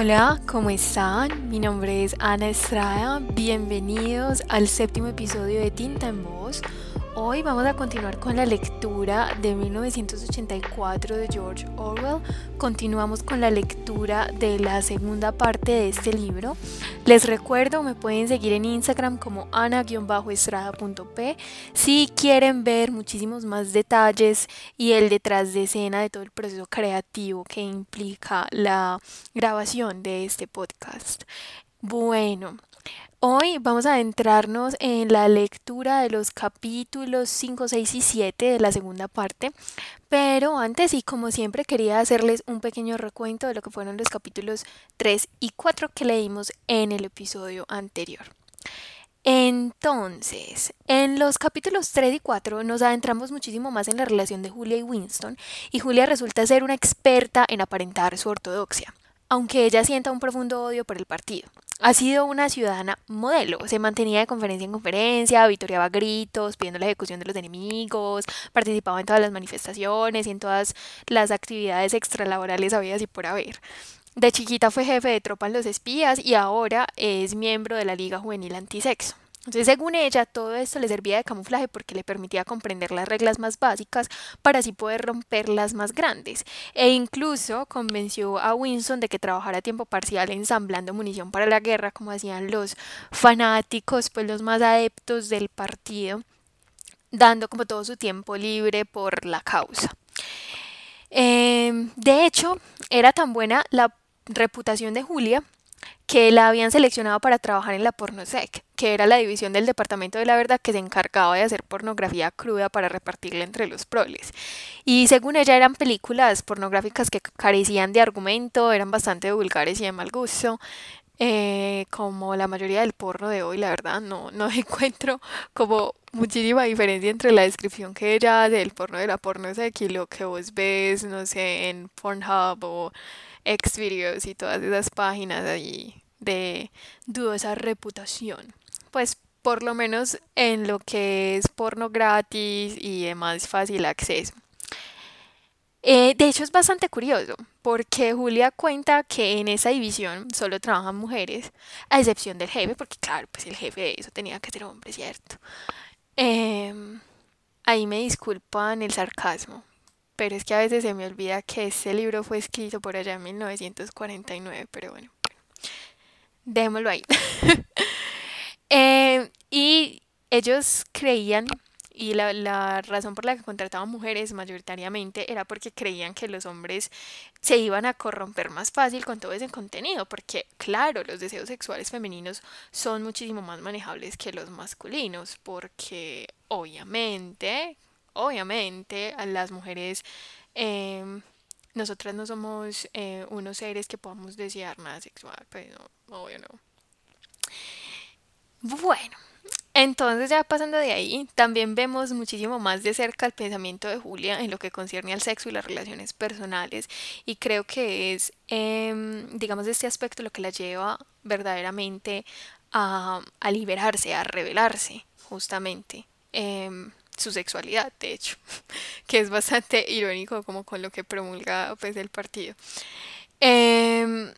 Hola, ¿cómo están? Mi nombre es Ana Estrada. Bienvenidos al séptimo episodio de Tinta en Voz. Hoy vamos a continuar con la lectura de 1984 de George Orwell. Continuamos con la lectura de la segunda parte de este libro. Les recuerdo, me pueden seguir en Instagram como ana-estrada.p si quieren ver muchísimos más detalles y el detrás de escena de todo el proceso creativo que implica la grabación de este podcast. Bueno, Hoy vamos a adentrarnos en la lectura de los capítulos 5, 6 y 7 de la segunda parte, pero antes y como siempre quería hacerles un pequeño recuento de lo que fueron los capítulos 3 y 4 que leímos en el episodio anterior. Entonces, en los capítulos 3 y 4 nos adentramos muchísimo más en la relación de Julia y Winston, y Julia resulta ser una experta en aparentar su ortodoxia, aunque ella sienta un profundo odio por el partido. Ha sido una ciudadana modelo, se mantenía de conferencia en conferencia, victoriaba gritos, pidiendo la ejecución de los enemigos, participaba en todas las manifestaciones y en todas las actividades extralaborales habidas y por haber. De chiquita fue jefe de tropa en los espías y ahora es miembro de la Liga Juvenil Antisexo. Entonces, según ella, todo esto le servía de camuflaje porque le permitía comprender las reglas más básicas para así poder romper las más grandes. E incluso convenció a Winston de que trabajara a tiempo parcial ensamblando munición para la guerra, como hacían los fanáticos, pues los más adeptos del partido, dando como todo su tiempo libre por la causa. Em, de hecho, era tan buena la reputación de Julia que la habían seleccionado para trabajar en la Pornosec, que era la división del Departamento de la Verdad que se encargaba de hacer pornografía cruda para repartirla entre los proles. Y según ella eran películas pornográficas que carecían de argumento, eran bastante vulgares y de mal gusto. Eh, como la mayoría del porno de hoy, la verdad, no, no encuentro como muchísima diferencia entre la descripción que ella hace del porno de la pornosec y lo que vos ves, no sé, en Pornhub o Xvideos y todas esas páginas ahí de dudosa reputación. Pues por lo menos en lo que es porno gratis y de más fácil acceso. Eh, de hecho es bastante curioso porque Julia cuenta que en esa división solo trabajan mujeres, a excepción del jefe, porque claro, pues el jefe de eso tenía que ser hombre, ¿cierto? Em, ahí me disculpan el sarcasmo, pero es que a veces se me olvida que ese libro fue escrito por allá en 1949, pero bueno, démoslo ahí. Eh, y ellos creían, y la, la, razón por la que contrataban mujeres mayoritariamente era porque creían que los hombres se iban a corromper más fácil con todo ese contenido, porque claro, los deseos sexuales femeninos son muchísimo más manejables que los masculinos, porque obviamente obviamente a las mujeres, em, nosotras no somos eh, unos seres que podamos desear nada sexual, pero no, obvio no. Bueno, entonces ya pasando de ahí, también vemos muchísimo más de cerca el pensamiento de Julia en lo que concierne al sexo y las relaciones personales y creo que es, em, digamos, este aspecto lo que la lleva verdaderamente a, a liberarse, a revelarse, justamente. Em, su sexualidad, de hecho, que es bastante irónico como con lo que promulga pues el partido. Eh,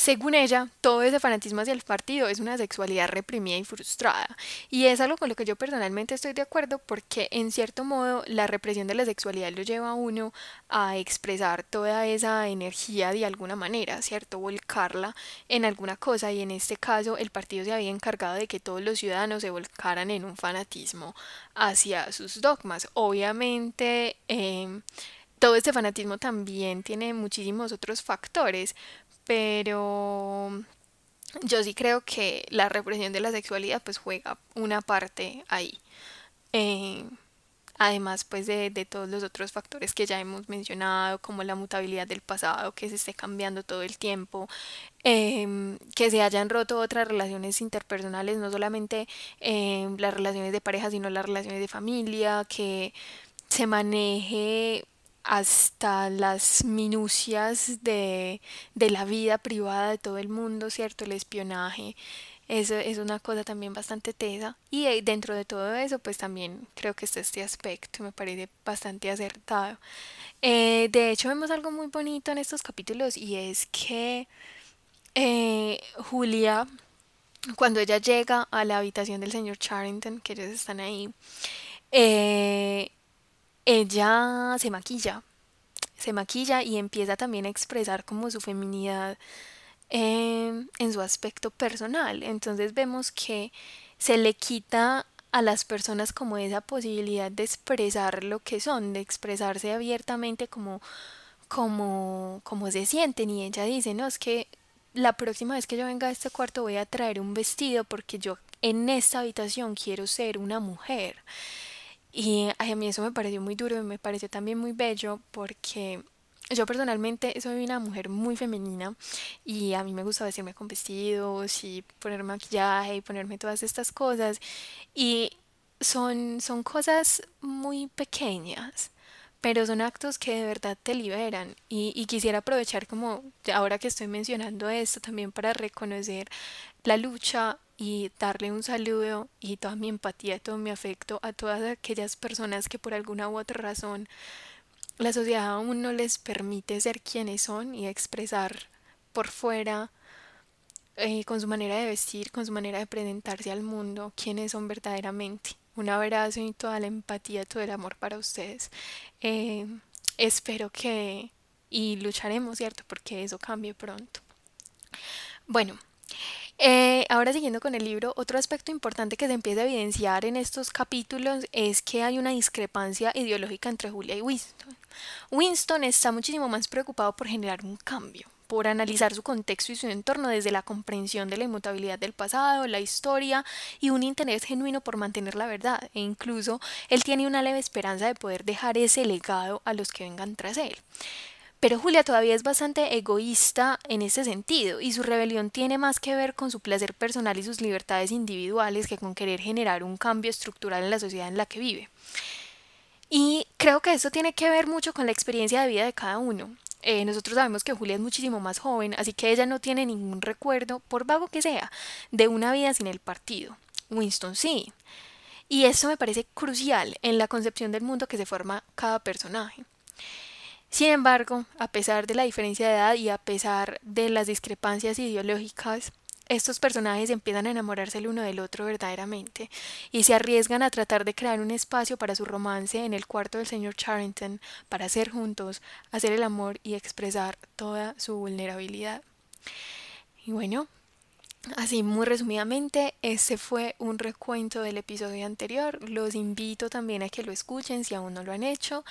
según ella, todo ese fanatismo hacia el partido es una sexualidad reprimida y frustrada. Y es algo con lo que yo personalmente estoy de acuerdo porque en cierto modo la represión de la sexualidad lo lleva a uno a expresar toda esa energía de alguna manera, ¿cierto? Volcarla en alguna cosa y en este caso el partido se había encargado de que todos los ciudadanos se volcaran en un fanatismo hacia sus dogmas. Obviamente... Eh, todo este fanatismo también tiene muchísimos otros factores, pero yo sí creo que la represión de la sexualidad pues juega una parte ahí. Eh, además pues de, todos los otros factores que ya hemos mencionado, como la mutabilidad del pasado, que se esté cambiando todo el tiempo, em, que se hayan roto otras relaciones interpersonales, no solamente em, las relaciones de pareja, sino las relaciones de familia, que se maneje hasta las minucias de, de, la vida privada de todo el mundo, ¿cierto? El espionaje. Eso es una cosa también bastante tesa. Y eh, dentro de todo eso, pues también creo que está este aspecto, me parece bastante acertado. Eh, de hecho, vemos algo muy bonito en estos capítulos y es que eh, Julia, cuando ella llega a la habitación del señor Charrington, que ellos están ahí, eh, ella se maquilla, se maquilla y empieza también a expresar como su feminidad eh, en su aspecto personal. Entonces vemos que se le quita a las personas como esa posibilidad de expresar lo que son, de expresarse abiertamente como, como, como se sienten. Y ella dice, no, es que la próxima vez que yo venga a este cuarto voy a traer un vestido porque yo en esta habitación quiero ser una mujer. Y ay, a mí eso me pareció muy duro y me pareció también muy bello porque yo personalmente soy una mujer muy femenina y a mí me gusta vestirme con vestidos y poner maquillaje y ponerme todas estas cosas. Y son, son cosas muy pequeñas, pero son actos que de verdad te liberan. Y, y quisiera aprovechar como ahora que estoy mencionando esto también para reconocer la lucha y darle un saludo y toda mi empatía, todo mi afecto a todas aquellas personas que por alguna u otra razón la sociedad aún no les permite ser quienes son y expresar por fuera, eh, con su manera de vestir, con su manera de presentarse al mundo, quiénes son verdaderamente. Un abrazo y toda la empatía, todo el amor para ustedes. Eh, espero que y lucharemos, ¿cierto? Porque eso cambie pronto. Bueno, eh, ahora siguiendo con el libro, otro aspecto importante que se empieza a evidenciar en estos capítulos es que hay una discrepancia ideológica entre Julia y Winston. Winston está muchísimo más preocupado por generar un cambio, por analizar su contexto y su entorno desde la comprensión de la inmutabilidad del pasado, la historia y un interés genuino por mantener la verdad, e incluso él tiene una leve esperanza de poder dejar ese legado a los que vengan tras él. Pero Julia todavía es bastante egoísta en ese sentido, y su rebelión tiene más que ver con su placer personal y sus libertades individuales que con querer generar un cambio estructural en la sociedad en la que vive. Y creo que eso tiene que ver mucho con la experiencia de vida de cada uno. Eh, nosotros sabemos que Julia es muchísimo más joven, así que ella no tiene ningún recuerdo, por vago que sea, de una vida sin el partido. Winston sí. Y eso me parece crucial en la concepción del mundo que se forma cada personaje. Sin embargo, a pesar de la diferencia de edad y a pesar de las discrepancias ideológicas, estos personajes empiezan a enamorarse el uno del otro verdaderamente y se arriesgan a tratar de crear un espacio para su romance en el cuarto del señor Charrington, para ser juntos, hacer el amor y expresar toda su vulnerabilidad. Y bueno, Así muy resumidamente, este fue un recuento del episodio anterior. Los invito también a que lo escuchen si aún no lo han hecho.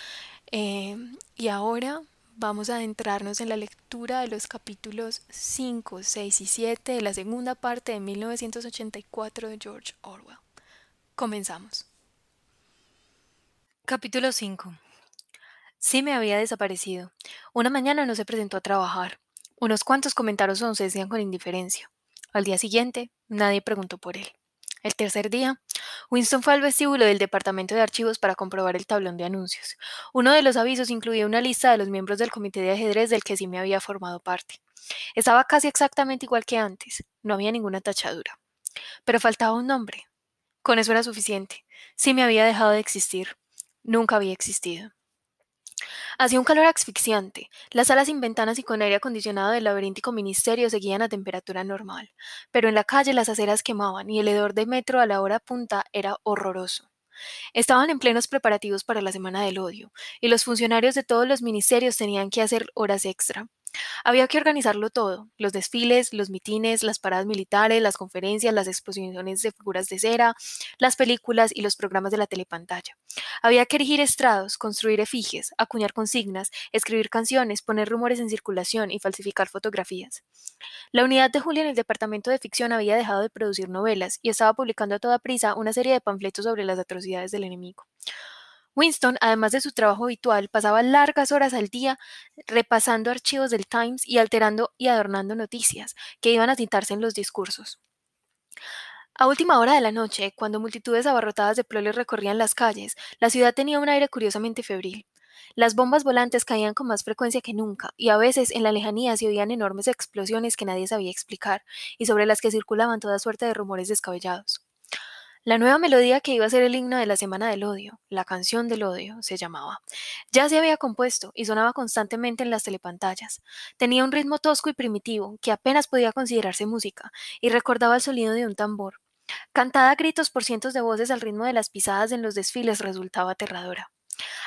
Eh, y ahora vamos a adentrarnos en la lectura de los capítulos 5, 6 y 7 de la segunda parte de 1984 de George Orwell. Comenzamos. Capítulo 5. Sí me había desaparecido. Una mañana no se presentó a trabajar. Unos cuantos comentarios se decían con indiferencia. Al día siguiente, nadie preguntó por él. El tercer día, Winston fue al vestíbulo del departamento de archivos para comprobar el tablón de anuncios. Uno de los avisos incluía una lista de los miembros del comité de ajedrez del que sí me había formado parte. Estaba casi exactamente igual que antes, no había ninguna tachadura. Pero faltaba un nombre. Con eso era suficiente. Sí me había dejado de existir. Nunca había existido. Hacía un calor asfixiante. Las salas sin ventanas y con aire acondicionado del laberíntico ministerio seguían a temperatura normal, pero en la calle las aceras quemaban y el hedor de metro a la hora punta era horroroso. Estaban en plenos preparativos para la Semana del Odio, y los funcionarios de todos los ministerios tenían que hacer horas extra. Había que organizarlo todo, los desfiles, los mitines, las paradas militares, las conferencias, las exposiciones de figuras de cera, las películas y los programas de la telepantalla. Había que erigir estrados, construir efigies, acuñar consignas, escribir canciones, poner rumores en circulación y falsificar fotografías. La unidad de Julia en el departamento de ficción había dejado de producir novelas y estaba publicando a toda prisa una serie de panfletos sobre las atrocidades del enemigo. Winston, además de su trabajo habitual, pasaba largas horas al día repasando archivos del Times y alterando y adornando noticias que iban a citarse en los discursos. A última hora de la noche, cuando multitudes abarrotadas de proles recorrían las calles, la ciudad tenía un aire curiosamente febril. Las bombas volantes caían con más frecuencia que nunca, y a veces en la lejanía se oían enormes explosiones que nadie sabía explicar, y sobre las que circulaban toda suerte de rumores descabellados. La nueva melodía que iba a ser el himno de la Semana del Odio, la canción del odio, se llamaba. Ya se había compuesto y sonaba constantemente en las telepantallas. Tenía un ritmo tosco y primitivo que apenas podía considerarse música y recordaba el sonido de un tambor. Cantada a gritos por cientos de voces al ritmo de las pisadas en los desfiles resultaba aterradora.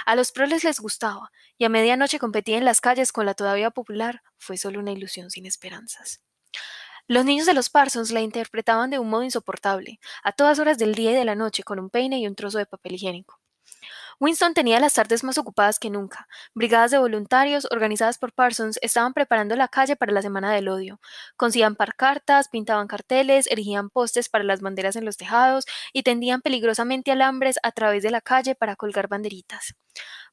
A los proles les gustaba, y a medianoche competía en las calles con la todavía popular, fue solo una ilusión sin esperanzas. Los niños de los Parsons la interpretaban de un modo insoportable, a todas horas del día y de la noche, con un peine y un trozo de papel higiénico. Winston tenía las tardes más ocupadas que nunca. Brigadas de voluntarios, organizadas por Parsons, estaban preparando la calle para la Semana del Odio. Concían cartas, pintaban carteles, erigían postes para las banderas en los tejados y tendían peligrosamente alambres a través de la calle para colgar banderitas.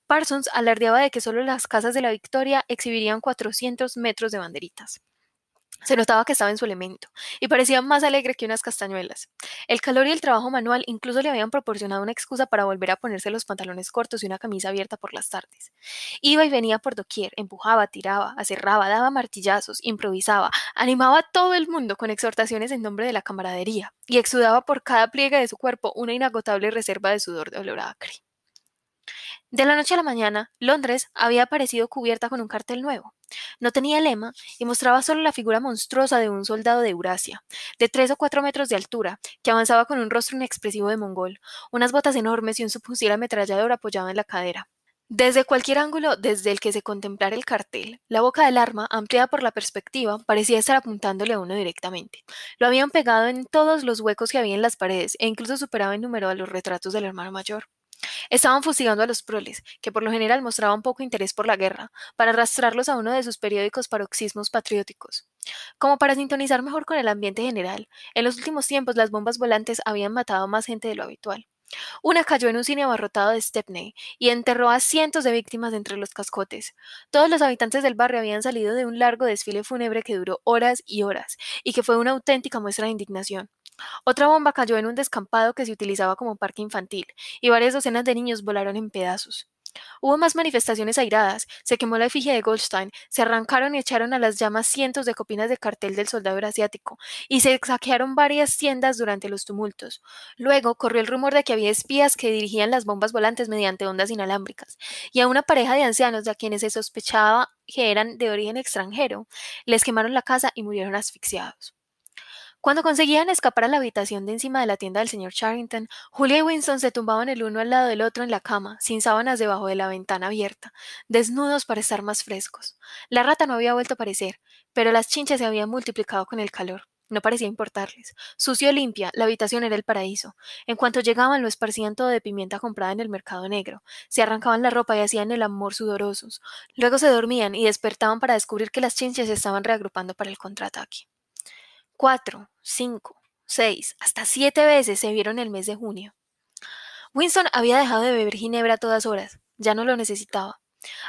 Parsons alardeaba de que solo las casas de la Victoria exhibirían 400 metros de banderitas. Se notaba que estaba en su elemento, y parecía más alegre que unas castañuelas. El calor y el trabajo manual incluso le habían proporcionado una excusa para volver a ponerse los pantalones cortos y una camisa abierta por las tardes. Iba y venía por doquier, empujaba, tiraba, aserraba, daba martillazos, improvisaba, animaba a todo el mundo con exhortaciones en nombre de la camaradería, y exudaba por cada pliegue de su cuerpo una inagotable reserva de sudor de olor acre. De la noche a la mañana, Londres había aparecido cubierta con un cartel nuevo. No tenía lema y mostraba solo la figura monstruosa de un soldado de Eurasia, de tres o cuatro metros de altura, que avanzaba con un rostro inexpresivo de mongol, unas botas enormes y un subfusil ametrallador apoyado en la cadera. Desde cualquier ángulo desde el que se contemplara el cartel, la boca del arma, ampliada por la perspectiva, parecía estar apuntándole a uno directamente. Lo habían pegado en todos los huecos que había en las paredes e incluso superaba en número a los retratos del hermano mayor. Estaban fustigando a los proles, que por lo general mostraban poco interés por la guerra, para arrastrarlos a uno de sus periódicos paroxismos patrióticos. Como para sintonizar mejor con el ambiente general, en los últimos tiempos las bombas volantes habían matado más gente de lo habitual. Una cayó en un cine abarrotado de Stepney y enterró a cientos de víctimas entre los cascotes. Todos los habitantes del barrio habían salido de un largo desfile fúnebre que duró horas y horas y que fue una auténtica muestra de indignación. Otra bomba cayó en un descampado que se utilizaba como parque infantil, y varias docenas de niños volaron en pedazos. Hubo más manifestaciones airadas, se quemó la efigie de Goldstein, se arrancaron y echaron a las llamas cientos de copinas de cartel del soldado asiático, y se saquearon varias tiendas durante los tumultos. Luego corrió el rumor de que había espías que dirigían las bombas volantes mediante ondas inalámbricas, y a una pareja de ancianos de quienes se sospechaba que eran de origen extranjero, les quemaron la casa y murieron asfixiados. Cuando conseguían escapar a la habitación de encima de la tienda del señor Charrington, Julia y Winston se tumbaban el uno al lado del otro en la cama, sin sábanas debajo de la ventana abierta, desnudos para estar más frescos. La rata no había vuelto a aparecer, pero las chinchas se habían multiplicado con el calor. No parecía importarles. Sucio limpia, la habitación era el paraíso. En cuanto llegaban, lo esparcían todo de pimienta comprada en el mercado negro. Se arrancaban la ropa y hacían el amor sudorosos. Luego se dormían y despertaban para descubrir que las chinchas se estaban reagrupando para el contraataque cuatro, cinco, seis, hasta siete veces se vieron el mes de junio. Winston había dejado de beber ginebra a todas horas, ya no lo necesitaba.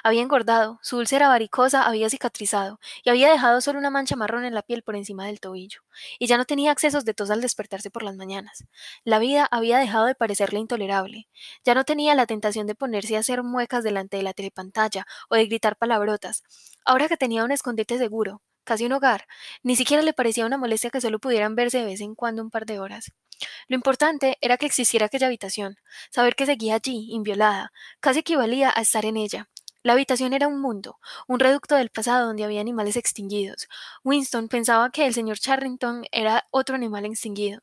Había engordado, su úlcera varicosa había cicatrizado y había dejado solo una mancha marrón en la piel por encima del tobillo, y ya no tenía accesos de tos al despertarse por las mañanas. La vida había dejado de parecerle intolerable. Ya no tenía la tentación de ponerse a hacer muecas delante de la telepantalla o de gritar palabrotas. Ahora que tenía un escondite seguro, casi un hogar, ni siquiera le parecía una molestia que solo pudieran verse de vez en cuando un par de horas. Lo importante era que existiera aquella habitación, saber que seguía allí, inviolada, casi equivalía a estar en ella. La habitación era un mundo, un reducto del pasado donde había animales extinguidos. Winston pensaba que el señor Charrington era otro animal extinguido.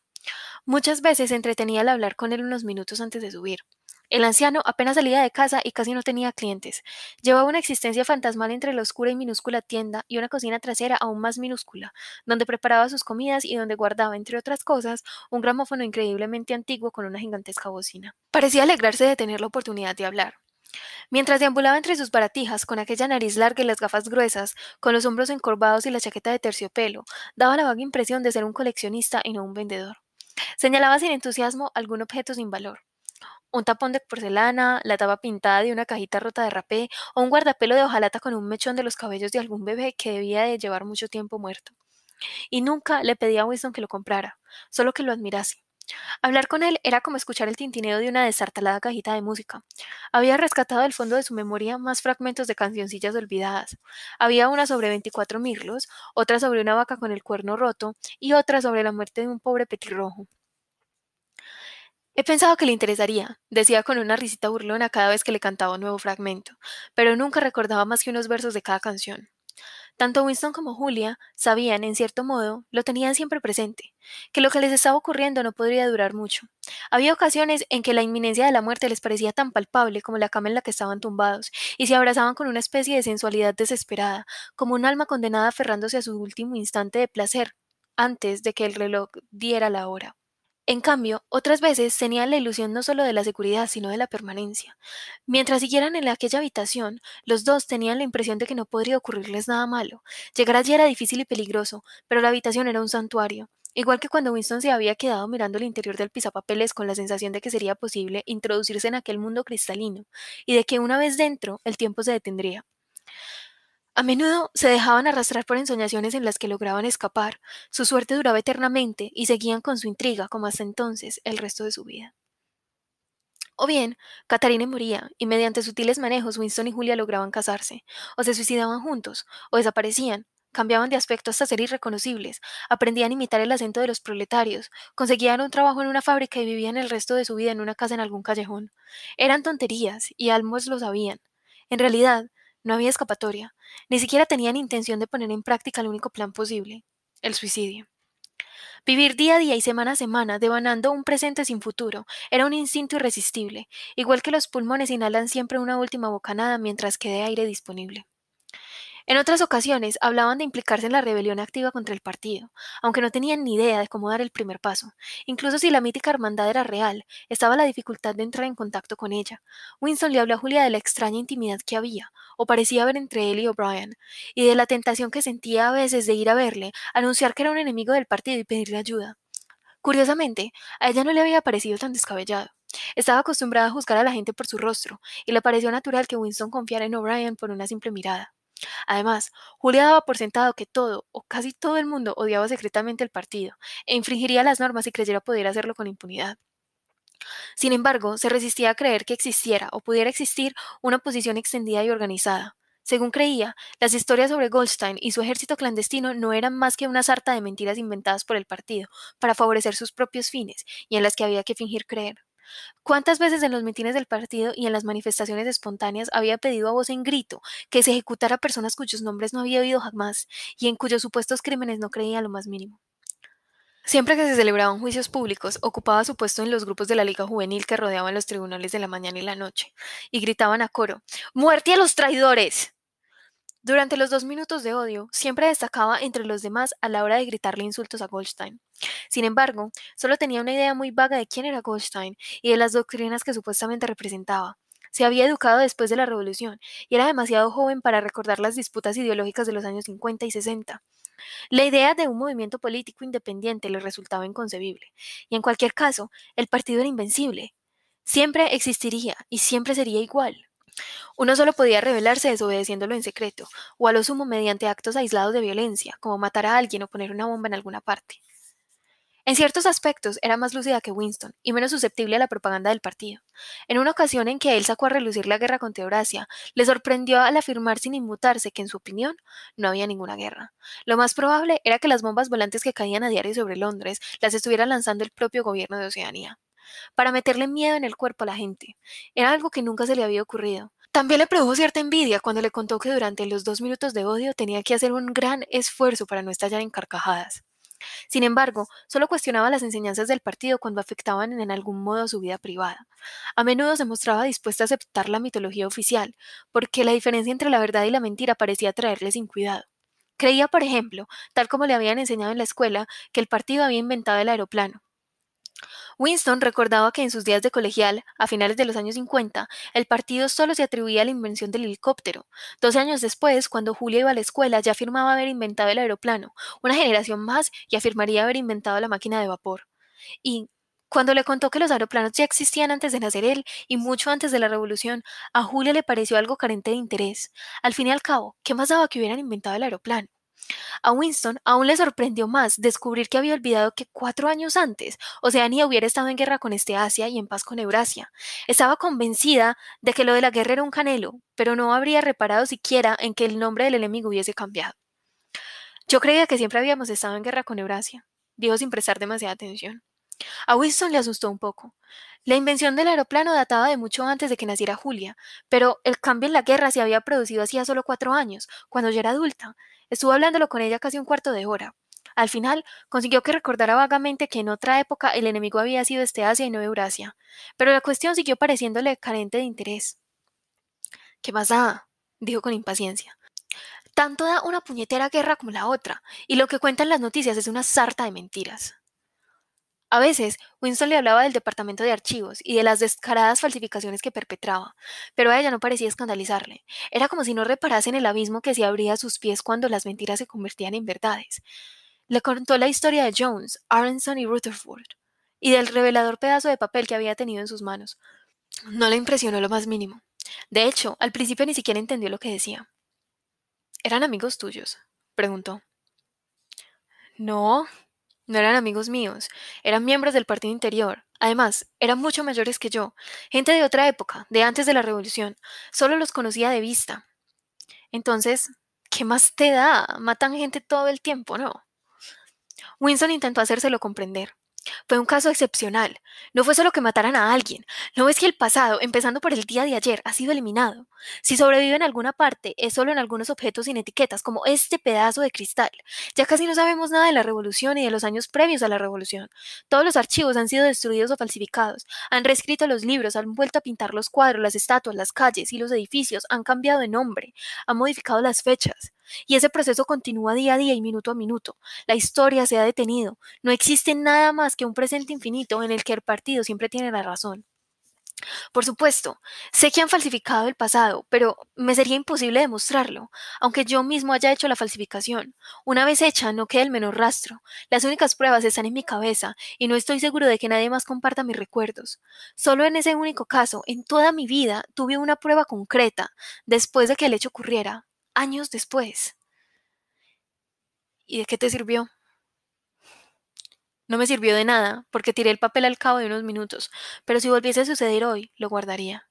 Muchas veces se entretenía al hablar con él unos minutos antes de subir. El anciano apenas salía de casa y casi no tenía clientes. Llevaba una existencia fantasmal entre la oscura y minúscula tienda y una cocina trasera aún más minúscula, donde preparaba sus comidas y donde guardaba, entre otras cosas, un gramófono increíblemente antiguo con una gigantesca bocina. Parecía alegrarse de tener la oportunidad de hablar. Mientras deambulaba entre sus baratijas, con aquella nariz larga y las gafas gruesas, con los hombros encorvados y la chaqueta de terciopelo, daba la vaga impresión de ser un coleccionista y no un vendedor. Señalaba sin entusiasmo algún objeto sin valor un tapón de porcelana, la tapa pintada de una cajita rota de rapé o un guardapelo de hojalata con un mechón de los cabellos de algún bebé que debía de llevar mucho tiempo muerto. Y nunca le pedía a Winston que lo comprara, solo que lo admirase. Hablar con él era como escuchar el tintineo de una desartalada cajita de música. Había rescatado del fondo de su memoria más fragmentos de cancioncillas olvidadas. Había una sobre veinticuatro mirlos, otra sobre una vaca con el cuerno roto y otra sobre la muerte de un pobre petirrojo. He pensado que le interesaría, decía con una risita burlona cada vez que le cantaba un nuevo fragmento, pero nunca recordaba más que unos versos de cada canción. Tanto Winston como Julia sabían, en cierto modo, lo tenían siempre presente, que lo que les estaba ocurriendo no podría durar mucho. Había ocasiones en que la inminencia de la muerte les parecía tan palpable como la cama en la que estaban tumbados, y se abrazaban con una especie de sensualidad desesperada, como un alma condenada aferrándose a su último instante de placer, antes de que el reloj diera la hora. En cambio, otras veces tenían la ilusión no solo de la seguridad, sino de la permanencia. Mientras siguieran en aquella habitación, los dos tenían la impresión de que no podría ocurrirles nada malo. Llegar allí era difícil y peligroso, pero la habitación era un santuario. Igual que cuando Winston se había quedado mirando el interior del pisapapeles con la sensación de que sería posible introducirse en aquel mundo cristalino, y de que una vez dentro el tiempo se detendría. A menudo se dejaban arrastrar por ensoñaciones en las que lograban escapar, su suerte duraba eternamente y seguían con su intriga como hasta entonces el resto de su vida. O bien, Catarina moría, y mediante sutiles manejos Winston y Julia lograban casarse, o se suicidaban juntos, o desaparecían, cambiaban de aspecto hasta ser irreconocibles, aprendían a imitar el acento de los proletarios, conseguían un trabajo en una fábrica y vivían el resto de su vida en una casa en algún callejón. Eran tonterías, y ambos lo sabían. En realidad, no había escapatoria. Ni siquiera tenían intención de poner en práctica el único plan posible, el suicidio. Vivir día a día y semana a semana, devanando un presente sin futuro, era un instinto irresistible, igual que los pulmones inhalan siempre una última bocanada mientras quede aire disponible. En otras ocasiones hablaban de implicarse en la rebelión activa contra el partido, aunque no tenían ni idea de cómo dar el primer paso. Incluso si la mítica hermandad era real, estaba la dificultad de entrar en contacto con ella. Winston le habló a Julia de la extraña intimidad que había, o parecía haber entre él y O'Brien, y de la tentación que sentía a veces de ir a verle, anunciar que era un enemigo del partido y pedirle ayuda. Curiosamente, a ella no le había parecido tan descabellado. Estaba acostumbrada a juzgar a la gente por su rostro, y le pareció natural que Winston confiara en O'Brien por una simple mirada. Además, Julia daba por sentado que todo, o casi todo el mundo, odiaba secretamente el partido, e infringiría las normas si creyera poder hacerlo con impunidad. Sin embargo, se resistía a creer que existiera o pudiera existir una oposición extendida y organizada. Según creía, las historias sobre Goldstein y su ejército clandestino no eran más que una sarta de mentiras inventadas por el partido para favorecer sus propios fines y en las que había que fingir creer. ¿Cuántas veces en los mitines del partido y en las manifestaciones espontáneas había pedido a voz en grito que se ejecutara a personas cuyos nombres no había oído jamás y en cuyos supuestos crímenes no creía lo más mínimo? Siempre que se celebraban juicios públicos, ocupaba su puesto en los grupos de la Liga Juvenil que rodeaban los tribunales de la mañana y la noche, y gritaban a coro ¡Muerte a los traidores! Durante los dos minutos de odio, siempre destacaba entre los demás a la hora de gritarle insultos a Goldstein. Sin embargo, solo tenía una idea muy vaga de quién era Goldstein y de las doctrinas que supuestamente representaba. Se había educado después de la Revolución y era demasiado joven para recordar las disputas ideológicas de los años 50 y 60. La idea de un movimiento político independiente le resultaba inconcebible, y en cualquier caso, el partido era invencible. Siempre existiría y siempre sería igual. Uno solo podía rebelarse desobedeciéndolo en secreto, o a lo sumo mediante actos aislados de violencia, como matar a alguien o poner una bomba en alguna parte. En ciertos aspectos era más lúcida que Winston y menos susceptible a la propaganda del partido. En una ocasión en que él sacó a relucir la guerra contra Eurasia, le sorprendió al afirmar sin inmutarse que en su opinión no había ninguna guerra. Lo más probable era que las bombas volantes que caían a diario sobre Londres las estuviera lanzando el propio gobierno de Oceanía para meterle miedo en el cuerpo a la gente. Era algo que nunca se le había ocurrido. También le produjo cierta envidia cuando le contó que durante los dos minutos de odio tenía que hacer un gran esfuerzo para no estallar en carcajadas. Sin embargo, solo cuestionaba las enseñanzas del partido cuando afectaban en algún modo su vida privada. A menudo se mostraba dispuesta a aceptar la mitología oficial, porque la diferencia entre la verdad y la mentira parecía traerle sin cuidado. Creía, por ejemplo, tal como le habían enseñado en la escuela, que el partido había inventado el aeroplano, Winston recordaba que en sus días de colegial, a finales de los años 50, el partido solo se atribuía a la invención del helicóptero. Doce años después, cuando Julia iba a la escuela, ya afirmaba haber inventado el aeroplano, una generación más, y afirmaría haber inventado la máquina de vapor. Y cuando le contó que los aeroplanos ya existían antes de nacer él y mucho antes de la revolución, a Julia le pareció algo carente de interés. Al fin y al cabo, ¿qué más daba que hubieran inventado el aeroplano? A Winston aún le sorprendió más descubrir que había olvidado que cuatro años antes Oceanía hubiera estado en guerra con este Asia y en paz con Eurasia. Estaba convencida de que lo de la guerra era un canelo, pero no habría reparado siquiera en que el nombre del enemigo hubiese cambiado. Yo creía que siempre habíamos estado en guerra con Eurasia, dijo sin prestar demasiada atención. A Winston le asustó un poco. La invención del aeroplano databa de mucho antes de que naciera Julia, pero el cambio en la guerra se había producido hacía solo cuatro años, cuando ya era adulta. Estuvo hablándolo con ella casi un cuarto de hora. Al final, consiguió que recordara vagamente que en otra época el enemigo había sido este Asia y no Eurasia, pero la cuestión siguió pareciéndole carente de interés. ¿Qué pasa? dijo con impaciencia. Tanto da una puñetera guerra como la otra, y lo que cuentan las noticias es una sarta de mentiras. A veces, Winston le hablaba del departamento de archivos y de las descaradas falsificaciones que perpetraba, pero a ella no parecía escandalizarle. Era como si no reparase en el abismo que se abría a sus pies cuando las mentiras se convertían en verdades. Le contó la historia de Jones, Aronson y Rutherford, y del revelador pedazo de papel que había tenido en sus manos. No le impresionó lo más mínimo. De hecho, al principio ni siquiera entendió lo que decía. ¿Eran amigos tuyos? preguntó. No, no eran amigos míos, eran miembros del partido interior. Además, eran mucho mayores que yo, gente de otra época, de antes de la revolución. Solo los conocía de vista. Entonces, ¿qué más te da? Matan gente todo el tiempo, ¿no? Winston intentó hacérselo comprender. Fue un caso excepcional. No fue solo que mataran a alguien. ¿No ves que el pasado, empezando por el día de ayer, ha sido eliminado? Si sobrevive en alguna parte, es solo en algunos objetos sin etiquetas, como este pedazo de cristal. Ya casi no sabemos nada de la revolución y de los años previos a la revolución. Todos los archivos han sido destruidos o falsificados. Han reescrito los libros, han vuelto a pintar los cuadros, las estatuas, las calles y los edificios, han cambiado de nombre, han modificado las fechas. Y ese proceso continúa día a día y minuto a minuto. La historia se ha detenido. No existe nada más que un presente infinito en el que el partido siempre tiene la razón. Por supuesto, sé que han falsificado el pasado, pero me sería imposible demostrarlo, aunque yo mismo haya hecho la falsificación. Una vez hecha, no queda el menor rastro. Las únicas pruebas están en mi cabeza, y no estoy seguro de que nadie más comparta mis recuerdos. Solo en ese único caso, en toda mi vida, tuve una prueba concreta, después de que el hecho ocurriera, años después. ¿Y de qué te sirvió? No me sirvió de nada, porque tiré el papel al cabo de unos minutos, pero si volviese a suceder hoy, lo guardaría.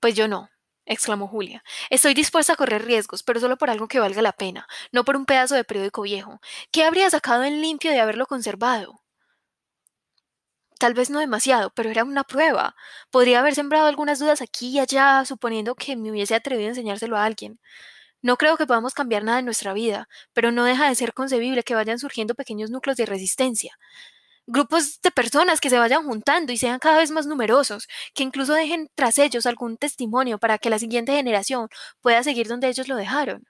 Pues yo no, exclamó Julia. Estoy dispuesta a correr riesgos, pero solo por algo que valga la pena, no por un pedazo de periódico viejo. ¿Qué habría sacado en limpio de haberlo conservado? Tal vez no demasiado, pero era una prueba. Podría haber sembrado algunas dudas aquí y allá, suponiendo que me hubiese atrevido a enseñárselo a alguien. No creo que podamos cambiar nada en nuestra vida, pero no deja de ser concebible que vayan surgiendo pequeños núcleos de resistencia. Grupos de personas que se vayan juntando y sean cada vez más numerosos, que incluso dejen tras ellos algún testimonio para que la siguiente generación pueda seguir donde ellos lo dejaron.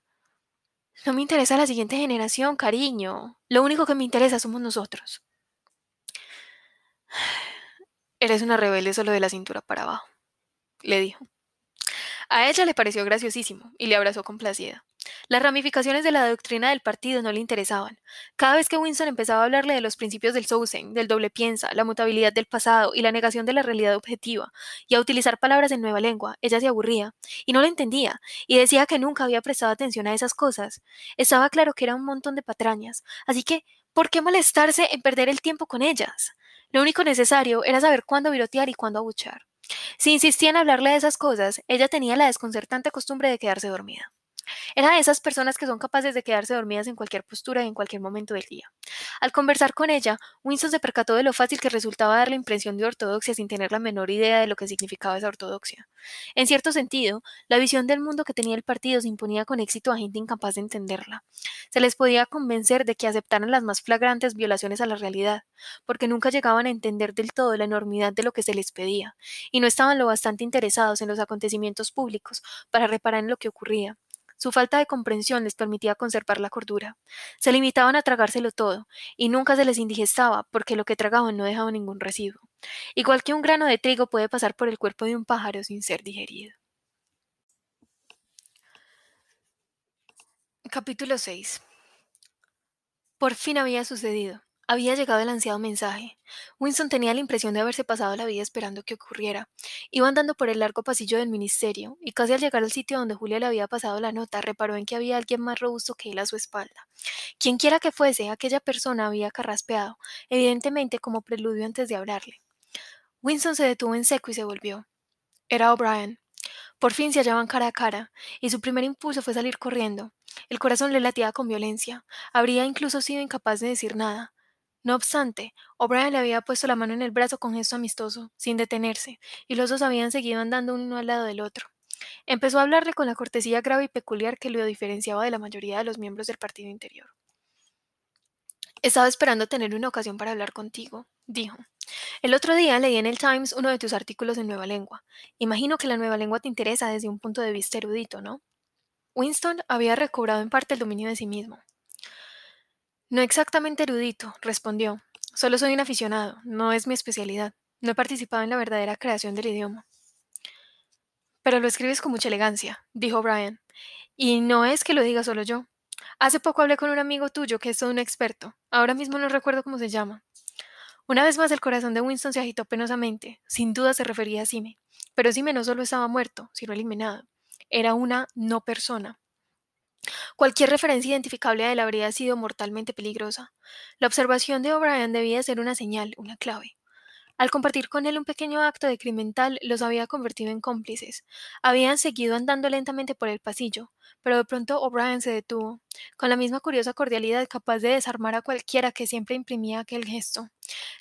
No me interesa la siguiente generación, cariño. Lo único que me interesa somos nosotros. Eres una rebelde solo de la cintura para abajo, le dijo. A ella le pareció graciosísimo y le abrazó complacida. Las ramificaciones de la doctrina del partido no le interesaban. Cada vez que Winston empezaba a hablarle de los principios del Sousen, del doble piensa, la mutabilidad del pasado y la negación de la realidad objetiva, y a utilizar palabras en nueva lengua, ella se aburría, y no lo entendía, y decía que nunca había prestado atención a esas cosas. Estaba claro que era un montón de patrañas, así que, ¿por qué molestarse en perder el tiempo con ellas? Lo único necesario era saber cuándo virotear y cuándo abuchar. Si insistía en hablarle de esas cosas, ella tenía la desconcertante costumbre de quedarse dormida. Era de esas personas que son capaces de quedarse dormidas en cualquier postura y en cualquier momento del día. Al conversar con ella, Winston se percató de lo fácil que resultaba dar la impresión de ortodoxia sin tener la menor idea de lo que significaba esa ortodoxia. En cierto sentido, la visión del mundo que tenía el partido se imponía con éxito a gente incapaz de entenderla. Se les podía convencer de que aceptaran las más flagrantes violaciones a la realidad, porque nunca llegaban a entender del todo la enormidad de lo que se les pedía, y no estaban lo bastante interesados en los acontecimientos públicos para reparar en lo que ocurría. Su falta de comprensión les permitía conservar la cordura. Se limitaban a tragárselo todo, y nunca se les indigestaba, porque lo que tragaban no dejaba ningún residuo. Igual que un grano de trigo puede pasar por el cuerpo de un pájaro sin ser digerido. Capítulo 6 Por fin había sucedido. Había llegado el ansiado mensaje. Winston tenía la impresión de haberse pasado la vida esperando que ocurriera. Iba andando por el largo pasillo del ministerio, y casi al llegar al sitio donde Julia le había pasado la nota, reparó en que había alguien más robusto que él a su espalda. Quienquiera que fuese, aquella persona había carraspeado, evidentemente como preludio antes de hablarle. Winston se detuvo en seco y se volvió. Era O'Brien. Por fin se hallaban cara a cara, y su primer impulso fue salir corriendo. El corazón le latía con violencia. Habría incluso sido incapaz de decir nada. No obstante, O'Brien le había puesto la mano en el brazo con gesto amistoso, sin detenerse, y los dos habían seguido andando uno al lado del otro. Empezó a hablarle con la cortesía grave y peculiar que lo diferenciaba de la mayoría de los miembros del partido interior. Estaba esperando tener una ocasión para hablar contigo, dijo. El otro día leí en el Times uno de tus artículos en nueva lengua. Imagino que la nueva lengua te interesa desde un punto de vista erudito, ¿no? Winston había recobrado en parte el dominio de sí mismo. No exactamente erudito, respondió. Solo soy un aficionado, no es mi especialidad. No he participado en la verdadera creación del idioma. Pero lo escribes con mucha elegancia, dijo Brian. Y no es que lo diga solo yo. Hace poco hablé con un amigo tuyo que es todo un experto. Ahora mismo no recuerdo cómo se llama. Una vez más el corazón de Winston se agitó penosamente. Sin duda se refería a Sime. Pero Sime no solo estaba muerto, sino eliminado. Era una no persona. Cualquier referencia identificable a él habría sido mortalmente peligrosa. La observación de O'Brien debía ser una señal, una clave. Al compartir con él un pequeño acto de crimen tal, los había convertido en cómplices. Habían seguido andando lentamente por el pasillo, pero de pronto O'Brien se detuvo, con la misma curiosa cordialidad capaz de desarmar a cualquiera que siempre imprimía aquel gesto.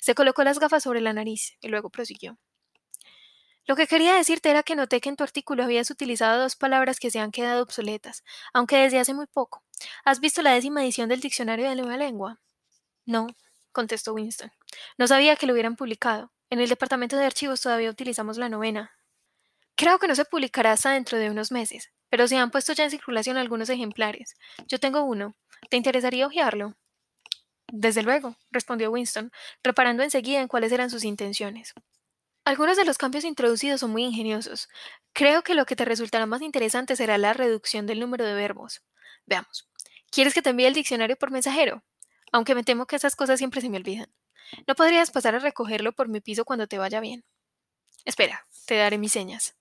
Se colocó las gafas sobre la nariz y luego prosiguió. Lo que quería decirte era que noté que en tu artículo habías utilizado dos palabras que se han quedado obsoletas, aunque desde hace muy poco. ¿Has visto la décima edición del Diccionario de Nueva Lengua? No, contestó Winston. No sabía que lo hubieran publicado. En el departamento de archivos todavía utilizamos la novena. Creo que no se publicará hasta dentro de unos meses, pero se han puesto ya en circulación algunos ejemplares. Yo tengo uno. ¿Te interesaría hojearlo? Desde luego, respondió Winston, reparando enseguida en cuáles eran sus intenciones. Algunos de los cambios introducidos son muy ingeniosos. Creo que lo que te resultará más interesante será la reducción del número de verbos. Veamos. ¿Quieres que te envíe el diccionario por mensajero? Aunque me temo que esas cosas siempre se me olvidan. ¿No podrías pasar a recogerlo por mi piso cuando te vaya bien? Espera, te daré mis señas.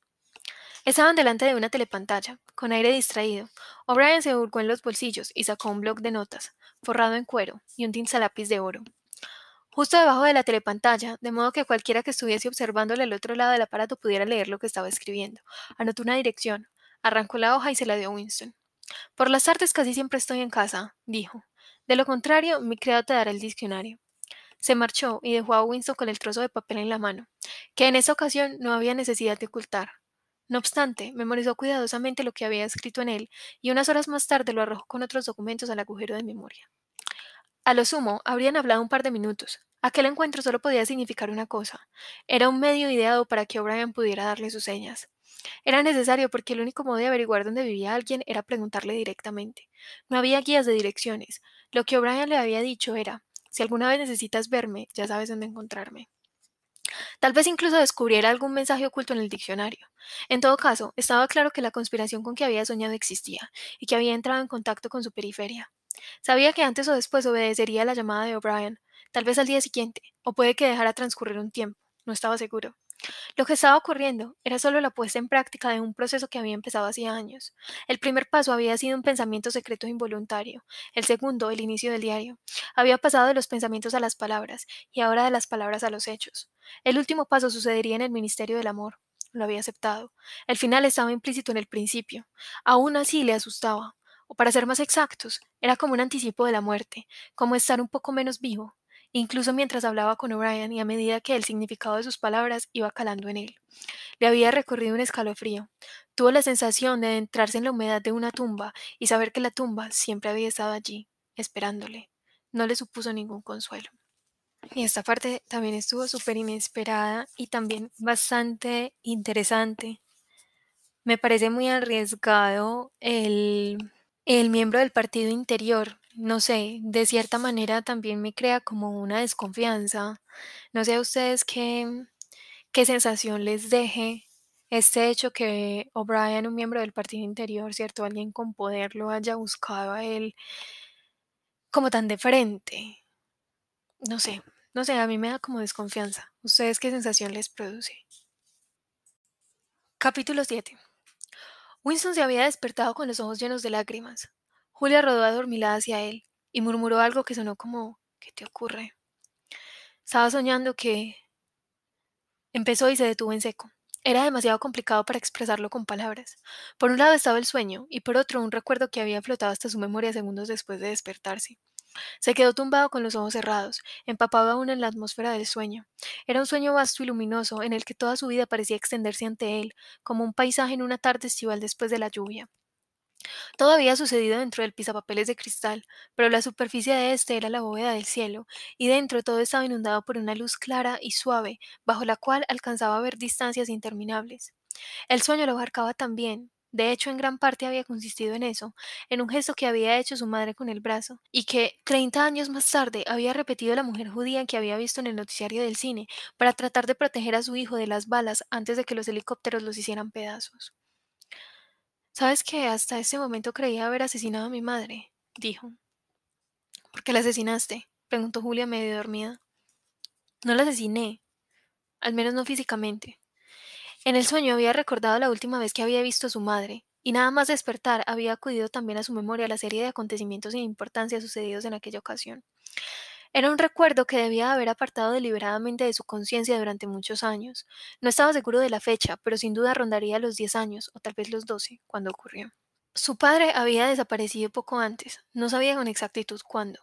Estaban delante de una telepantalla, con aire distraído. O'Brien se hurgó en los bolsillos y sacó un bloc de notas, forrado en cuero, y un tinzalápiz de oro. Justo debajo de la telepantalla, de modo que cualquiera que estuviese observándole al otro lado del aparato pudiera leer lo que estaba escribiendo. Anotó una dirección, arrancó la hoja y se la dio a Winston. Por las tardes casi siempre estoy en casa, dijo. De lo contrario, mi criado te dará el diccionario. Se marchó y dejó a Winston con el trozo de papel en la mano, que en esa ocasión no había necesidad de ocultar. No obstante, memorizó cuidadosamente lo que había escrito en él y unas horas más tarde lo arrojó con otros documentos al agujero de memoria. A lo sumo, habrían hablado un par de minutos. Aquel encuentro solo podía significar una cosa. Era un medio ideado para que O'Brien pudiera darle sus señas. Era necesario porque el único modo de averiguar dónde vivía alguien era preguntarle directamente. No había guías de direcciones. Lo que O'Brien le había dicho era si alguna vez necesitas verme, ya sabes dónde encontrarme. Tal vez incluso descubriera algún mensaje oculto en el diccionario. En todo caso, estaba claro que la conspiración con que había soñado existía y que había entrado en contacto con su periferia. Sabía que antes o después obedecería la llamada de O'Brien, tal vez al día siguiente, o puede que dejara transcurrir un tiempo, no estaba seguro. Lo que estaba ocurriendo era solo la puesta en práctica de un proceso que había empezado hacía años. El primer paso había sido un pensamiento secreto involuntario, el segundo, el inicio del diario. Había pasado de los pensamientos a las palabras, y ahora de las palabras a los hechos. El último paso sucedería en el ministerio del amor. Lo había aceptado. El final estaba implícito en el principio. Aún así le asustaba. O para ser más exactos, era como un anticipo de la muerte, como estar un poco menos vivo, incluso mientras hablaba con O'Brien y a medida que el significado de sus palabras iba calando en él. Le había recorrido un escalofrío. Tuvo la sensación de entrarse en la humedad de una tumba y saber que la tumba siempre había estado allí, esperándole. No le supuso ningún consuelo. Y esta parte también estuvo súper inesperada y también bastante interesante. Me parece muy arriesgado el, el miembro del partido interior no sé, de cierta manera también me crea como una desconfianza. No sé a ustedes qué, qué sensación les deje este hecho que O'Brien, un miembro del partido interior, ¿cierto? Alguien con poder lo haya buscado a él como tan de frente. No sé, no sé, a mí me da como desconfianza. ¿Ustedes qué sensación les produce? Capítulo 7. Winston se había despertado con los ojos llenos de lágrimas. Julia rodó adormilada hacia él y murmuró algo que sonó como ¿Qué te ocurre? Estaba soñando que... Empezó y se detuvo en seco. Era demasiado complicado para expresarlo con palabras. Por un lado estaba el sueño y por otro un recuerdo que había flotado hasta su memoria segundos después de despertarse. Se quedó tumbado con los ojos cerrados, empapado aún en la atmósfera del sueño. Era un sueño vasto y luminoso, en el que toda su vida parecía extenderse ante él, como un paisaje en una tarde estival después de la lluvia. Todo había sucedido dentro del pisapapeles de cristal, pero la superficie de este era la bóveda del cielo, y dentro todo estaba inundado por una luz clara y suave, bajo la cual alcanzaba a ver distancias interminables. El sueño lo abarcaba también, de hecho, en gran parte había consistido en eso, en un gesto que había hecho su madre con el brazo, y que, treinta años más tarde, había repetido la mujer judía que había visto en el noticiario del cine, para tratar de proteger a su hijo de las balas antes de que los helicópteros los hicieran pedazos. ¿Sabes que hasta ese momento creía haber asesinado a mi madre? dijo. ¿Por qué la asesinaste? preguntó Julia medio dormida. No la asesiné, al menos no físicamente. En el sueño había recordado la última vez que había visto a su madre, y nada más despertar había acudido también a su memoria la serie de acontecimientos sin importancia sucedidos en aquella ocasión. Era un recuerdo que debía haber apartado deliberadamente de su conciencia durante muchos años. No estaba seguro de la fecha, pero sin duda rondaría los diez años, o tal vez los doce, cuando ocurrió. Su padre había desaparecido poco antes, no sabía con exactitud cuándo.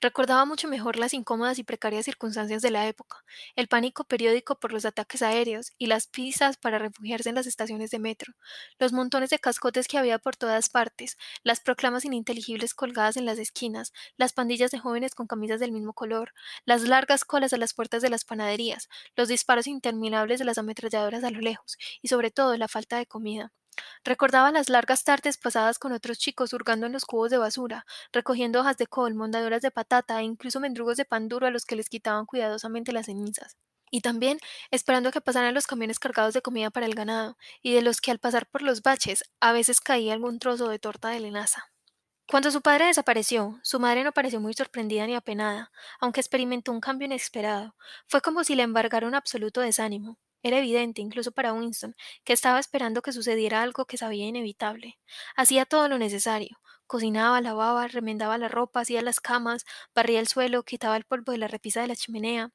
Recordaba mucho mejor las incómodas y precarias circunstancias de la época, el pánico periódico por los ataques aéreos y las pisas para refugiarse en las estaciones de metro, los montones de cascotes que había por todas partes, las proclamas ininteligibles colgadas en las esquinas, las pandillas de jóvenes con camisas del mismo color, las largas colas a las puertas de las panaderías, los disparos interminables de las ametralladoras a lo lejos y sobre todo la falta de comida. Recordaba las largas tardes pasadas con otros chicos hurgando en los cubos de basura, recogiendo hojas de col, mondaduras de patata e incluso mendrugos de pan duro a los que les quitaban cuidadosamente las cenizas. Y también esperando que pasaran los camiones cargados de comida para el ganado, y de los que al pasar por los baches a veces caía algún trozo de torta de lenaza. Cuando su padre desapareció, su madre no pareció muy sorprendida ni apenada, aunque experimentó un cambio inesperado. Fue como si le embargara un absoluto desánimo. Era evidente, incluso para Winston, que estaba esperando que sucediera algo que sabía inevitable. Hacía todo lo necesario. Cocinaba, lavaba, remendaba la ropa, hacía las camas, barría el suelo, quitaba el polvo de la repisa de la chimenea.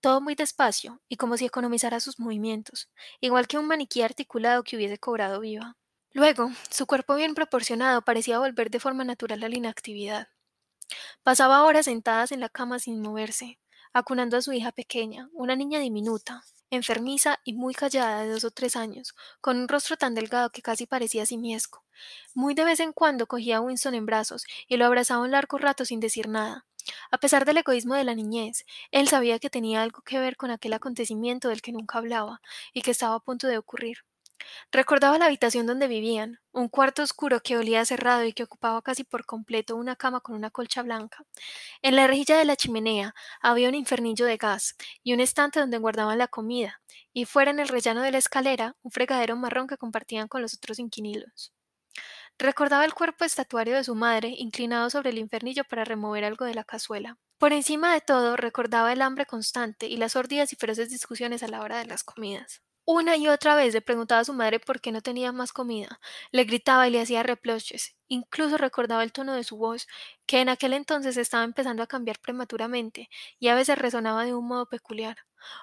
Todo muy despacio, y como si economizara sus movimientos, igual que un maniquí articulado que hubiese cobrado viva. Luego, su cuerpo bien proporcionado parecía volver de forma natural a la inactividad. Pasaba horas sentadas en la cama sin moverse, acunando a su hija pequeña, una niña diminuta, enfermiza y muy callada de dos o tres años, con un rostro tan delgado que casi parecía simiesco. Muy de vez en cuando cogía a Winston en brazos y lo abrazaba un largo rato sin decir nada. A pesar del egoísmo de la niñez, él sabía que tenía algo que ver con aquel acontecimiento del que nunca hablaba y que estaba a punto de ocurrir. Recordaba la habitación donde vivían, un cuarto oscuro que olía cerrado y que ocupaba casi por completo una cama con una colcha blanca. En la rejilla de la chimenea había un infernillo de gas y un estante donde guardaban la comida, y fuera en el rellano de la escalera un fregadero marrón que compartían con los otros inquilinos. Recordaba el cuerpo estatuario de su madre, inclinado sobre el infernillo para remover algo de la cazuela. Por encima de todo, recordaba el hambre constante y las sordidas y feroces discusiones a la hora de las comidas. Una y otra vez le preguntaba a su madre por qué no tenía más comida, le gritaba y le hacía reproches, incluso recordaba el tono de su voz, que en aquel entonces estaba empezando a cambiar prematuramente y a veces resonaba de un modo peculiar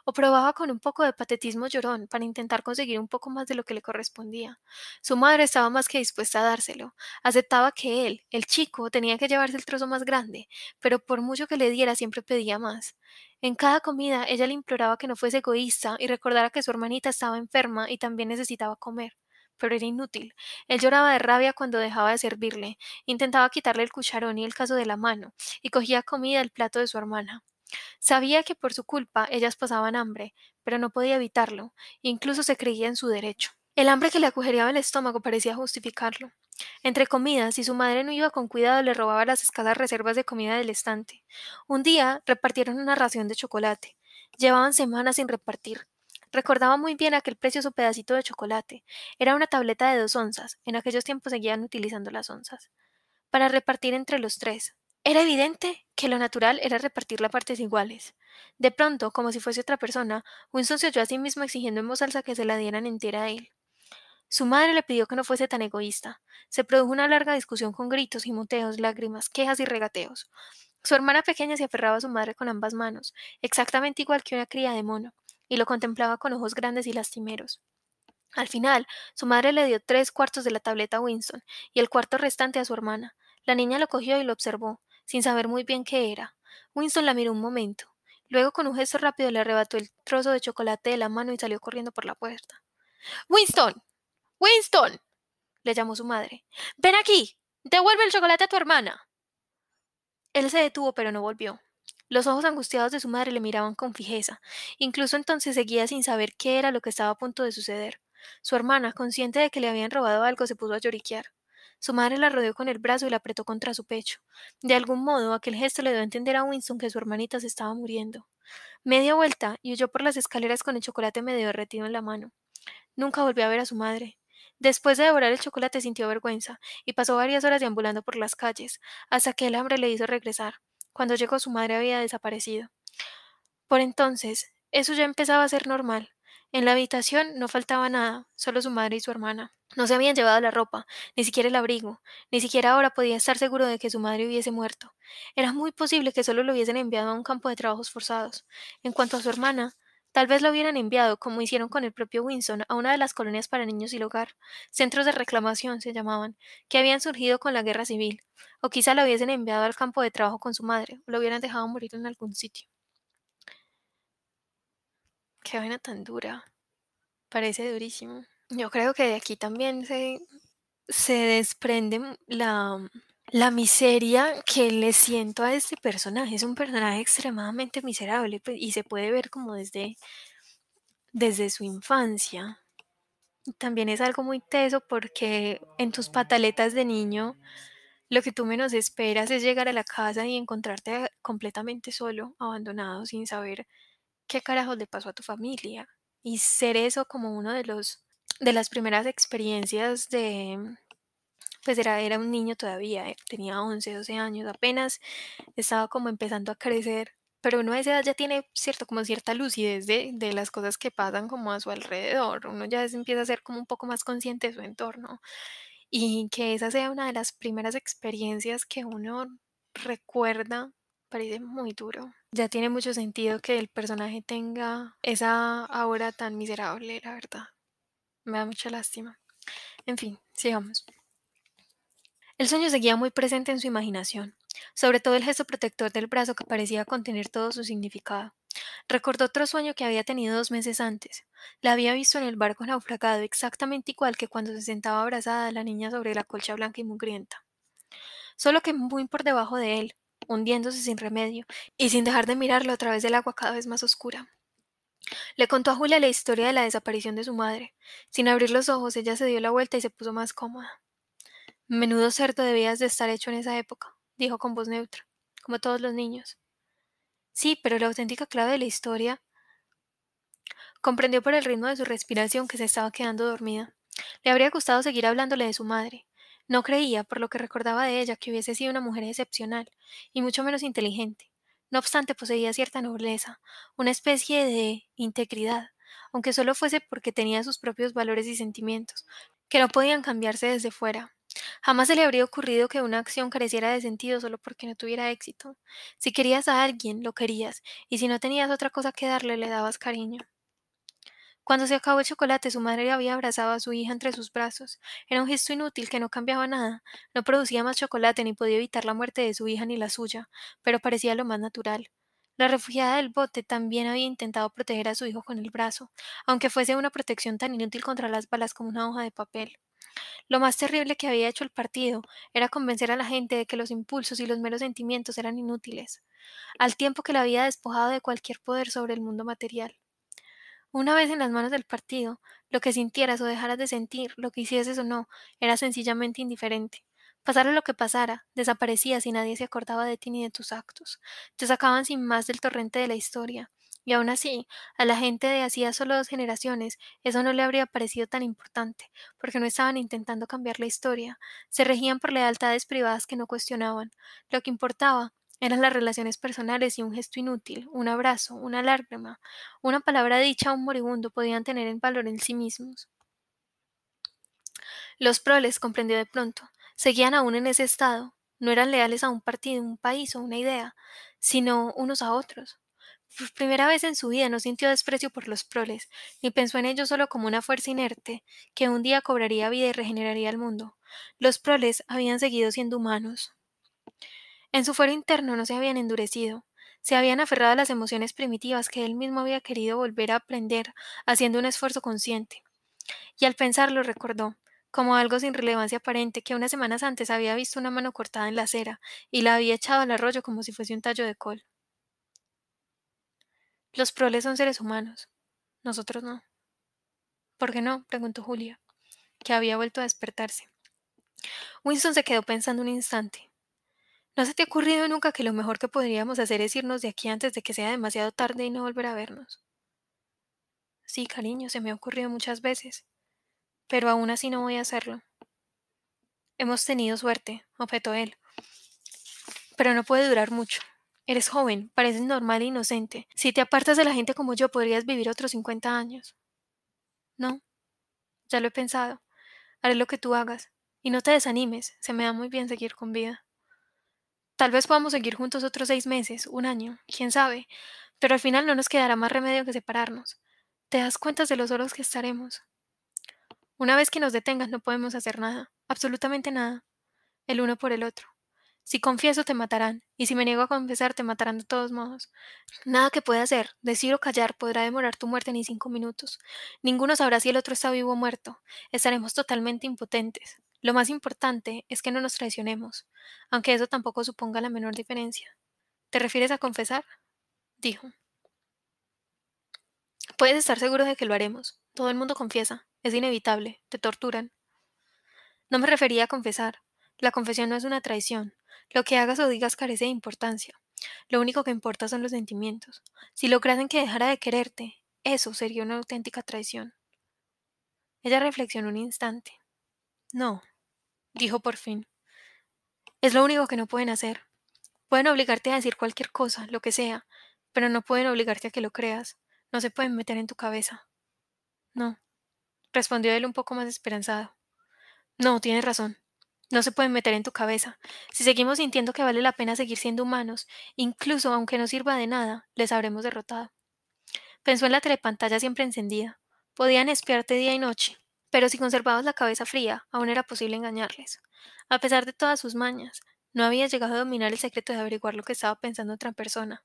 o probaba con un poco de patetismo llorón para intentar conseguir un poco más de lo que le correspondía. Su madre estaba más que dispuesta a dárselo. Aceptaba que él, el chico, tenía que llevarse el trozo más grande, pero por mucho que le diera siempre pedía más. En cada comida ella le imploraba que no fuese egoísta y recordara que su hermanita estaba enferma y también necesitaba comer pero era inútil. Él lloraba de rabia cuando dejaba de servirle, intentaba quitarle el cucharón y el caso de la mano, y cogía comida del plato de su hermana. Sabía que por su culpa ellas pasaban hambre, pero no podía evitarlo, incluso se creía en su derecho. El hambre que le agujereaba el estómago parecía justificarlo. Entre comidas, si su madre no iba con cuidado, le robaba las escasas reservas de comida del estante. Un día repartieron una ración de chocolate. Llevaban semanas sin repartir. Recordaba muy bien aquel precioso pedacito de chocolate. Era una tableta de dos onzas. En aquellos tiempos seguían utilizando las onzas. Para repartir entre los tres. Era evidente que lo natural era repartir las partes iguales. De pronto, como si fuese otra persona, Winston se oyó a sí mismo exigiendo en voz alta que se la dieran entera a él. Su madre le pidió que no fuese tan egoísta. Se produjo una larga discusión con gritos y moteos, lágrimas, quejas y regateos. Su hermana pequeña se aferraba a su madre con ambas manos, exactamente igual que una cría de mono, y lo contemplaba con ojos grandes y lastimeros. Al final, su madre le dio tres cuartos de la tableta a Winston y el cuarto restante a su hermana. La niña lo cogió y lo observó, sin saber muy bien qué era. Winston la miró un momento. Luego, con un gesto rápido, le arrebató el trozo de chocolate de la mano y salió corriendo por la puerta. Winston. Winston. le llamó su madre. Ven aquí. Devuelve el chocolate a tu hermana. Él se detuvo, pero no volvió. Los ojos angustiados de su madre le miraban con fijeza. Incluso entonces seguía sin saber qué era lo que estaba a punto de suceder. Su hermana, consciente de que le habían robado algo, se puso a lloriquear. Su madre la rodeó con el brazo y la apretó contra su pecho. De algún modo, aquel gesto le dio a entender a Winston que su hermanita se estaba muriendo. Media vuelta y huyó por las escaleras con el chocolate medio derretido en la mano. Nunca volvió a ver a su madre. Después de devorar el chocolate sintió vergüenza y pasó varias horas deambulando por las calles, hasta que el hambre le hizo regresar. Cuando llegó su madre había desaparecido. Por entonces, eso ya empezaba a ser normal. En la habitación no faltaba nada, solo su madre y su hermana. No se habían llevado la ropa, ni siquiera el abrigo, ni siquiera ahora podía estar seguro de que su madre hubiese muerto. Era muy posible que solo lo hubiesen enviado a un campo de trabajos forzados. En cuanto a su hermana, tal vez lo hubieran enviado, como hicieron con el propio Winston, a una de las colonias para niños y hogar, centros de reclamación se llamaban, que habían surgido con la guerra civil, o quizá lo hubiesen enviado al campo de trabajo con su madre, o lo hubieran dejado morir en algún sitio. Qué vaina tan dura. Parece durísimo. Yo creo que de aquí también se, se desprende la, la miseria que le siento a este personaje. Es un personaje extremadamente miserable pues, y se puede ver como desde, desde su infancia. También es algo muy teso porque en tus pataletas de niño lo que tú menos esperas es llegar a la casa y encontrarte completamente solo, abandonado, sin saber qué carajos le pasó a tu familia. Y ser eso como uno de los de las primeras experiencias de pues era, era un niño todavía, eh, tenía 11, 12 años apenas, estaba como empezando a crecer, pero uno a esa edad ya tiene cierto, como cierta lucidez de, de las cosas que pasan como a su alrededor, uno ya empieza a ser como un poco más consciente de su entorno y que esa sea una de las primeras experiencias que uno recuerda parece muy duro. Ya tiene mucho sentido que el personaje tenga esa aura tan miserable, la verdad. Me da mucha lástima. En fin, sigamos. El sueño seguía muy presente en su imaginación, sobre todo el gesto protector del brazo que parecía contener todo su significado. Recordó otro sueño que había tenido dos meses antes. La había visto en el barco naufragado exactamente igual que cuando se sentaba abrazada la niña sobre la colcha blanca y mugrienta. Solo que muy por debajo de él, hundiéndose sin remedio, y sin dejar de mirarlo a través del agua cada vez más oscura. Le contó a Julia la historia de la desaparición de su madre. Sin abrir los ojos, ella se dio la vuelta y se puso más cómoda. Menudo cerdo debías de estar hecho en esa época, dijo con voz neutra, como todos los niños. Sí, pero la auténtica clave de la historia comprendió por el ritmo de su respiración que se estaba quedando dormida. Le habría gustado seguir hablándole de su madre. No creía, por lo que recordaba de ella, que hubiese sido una mujer excepcional, y mucho menos inteligente. No obstante, poseía cierta nobleza, una especie de integridad, aunque solo fuese porque tenía sus propios valores y sentimientos, que no podían cambiarse desde fuera. Jamás se le habría ocurrido que una acción careciera de sentido solo porque no tuviera éxito. Si querías a alguien, lo querías, y si no tenías otra cosa que darle, le dabas cariño. Cuando se acabó el chocolate, su madre había abrazado a su hija entre sus brazos. Era un gesto inútil que no cambiaba nada. No producía más chocolate ni podía evitar la muerte de su hija ni la suya, pero parecía lo más natural. La refugiada del bote también había intentado proteger a su hijo con el brazo, aunque fuese una protección tan inútil contra las balas como una hoja de papel. Lo más terrible que había hecho el partido era convencer a la gente de que los impulsos y los meros sentimientos eran inútiles, al tiempo que la había despojado de cualquier poder sobre el mundo material. Una vez en las manos del partido, lo que sintieras o dejaras de sentir, lo que hicieses o no, era sencillamente indiferente. Pasara lo que pasara, desaparecías y nadie se acordaba de ti ni de tus actos. Te sacaban sin más del torrente de la historia. Y aún así, a la gente de hacía solo dos generaciones, eso no le habría parecido tan importante, porque no estaban intentando cambiar la historia, se regían por lealtades privadas que no cuestionaban. Lo que importaba eran las relaciones personales y un gesto inútil, un abrazo, una lágrima, una palabra dicha a un moribundo podían tener en valor en sí mismos. Los proles, comprendió de pronto, seguían aún en ese estado, no eran leales a un partido, un país o una idea, sino unos a otros. Por primera vez en su vida no sintió desprecio por los proles, ni pensó en ellos solo como una fuerza inerte, que un día cobraría vida y regeneraría el mundo. Los proles habían seguido siendo humanos. En su fuero interno no se habían endurecido, se habían aferrado a las emociones primitivas que él mismo había querido volver a aprender, haciendo un esfuerzo consciente. Y al pensarlo recordó, como algo sin relevancia aparente, que unas semanas antes había visto una mano cortada en la acera y la había echado al arroyo como si fuese un tallo de col. Los proles son seres humanos, nosotros no. ¿Por qué no? preguntó Julia, que había vuelto a despertarse. Winston se quedó pensando un instante. ¿No se te ha ocurrido nunca que lo mejor que podríamos hacer es irnos de aquí antes de que sea demasiado tarde y no volver a vernos? Sí, cariño, se me ha ocurrido muchas veces, pero aún así no voy a hacerlo. Hemos tenido suerte, objetó él. Pero no puede durar mucho. Eres joven, pareces normal e inocente. Si te apartas de la gente como yo, podrías vivir otros cincuenta años. No, ya lo he pensado. Haré lo que tú hagas. Y no te desanimes, se me da muy bien seguir con vida. Tal vez podamos seguir juntos otros seis meses, un año, quién sabe, pero al final no nos quedará más remedio que separarnos. ¿Te das cuenta de los solos que estaremos? Una vez que nos detengas no podemos hacer nada, absolutamente nada, el uno por el otro. Si confieso te matarán, y si me niego a confesar te matarán de todos modos. Nada que pueda hacer, decir o callar, podrá demorar tu muerte ni cinco minutos. Ninguno sabrá si el otro está vivo o muerto. Estaremos totalmente impotentes. Lo más importante es que no nos traicionemos, aunque eso tampoco suponga la menor diferencia. ¿Te refieres a confesar? dijo. Puedes estar seguro de que lo haremos. Todo el mundo confiesa. Es inevitable. Te torturan. No me refería a confesar. La confesión no es una traición. Lo que hagas o digas carece de importancia. Lo único que importa son los sentimientos. Si lograsen que dejara de quererte, eso sería una auténtica traición. Ella reflexionó un instante. No, dijo por fin. Es lo único que no pueden hacer. Pueden obligarte a decir cualquier cosa, lo que sea, pero no pueden obligarte a que lo creas. No se pueden meter en tu cabeza. No, respondió él un poco más esperanzado. No, tienes razón. No se pueden meter en tu cabeza. Si seguimos sintiendo que vale la pena seguir siendo humanos, incluso aunque no sirva de nada, les habremos derrotado. Pensó en la telepantalla siempre encendida. Podían espiarte día y noche, pero si conservabas la cabeza fría, aún era posible engañarles. A pesar de todas sus mañas, no había llegado a dominar el secreto de averiguar lo que estaba pensando otra persona.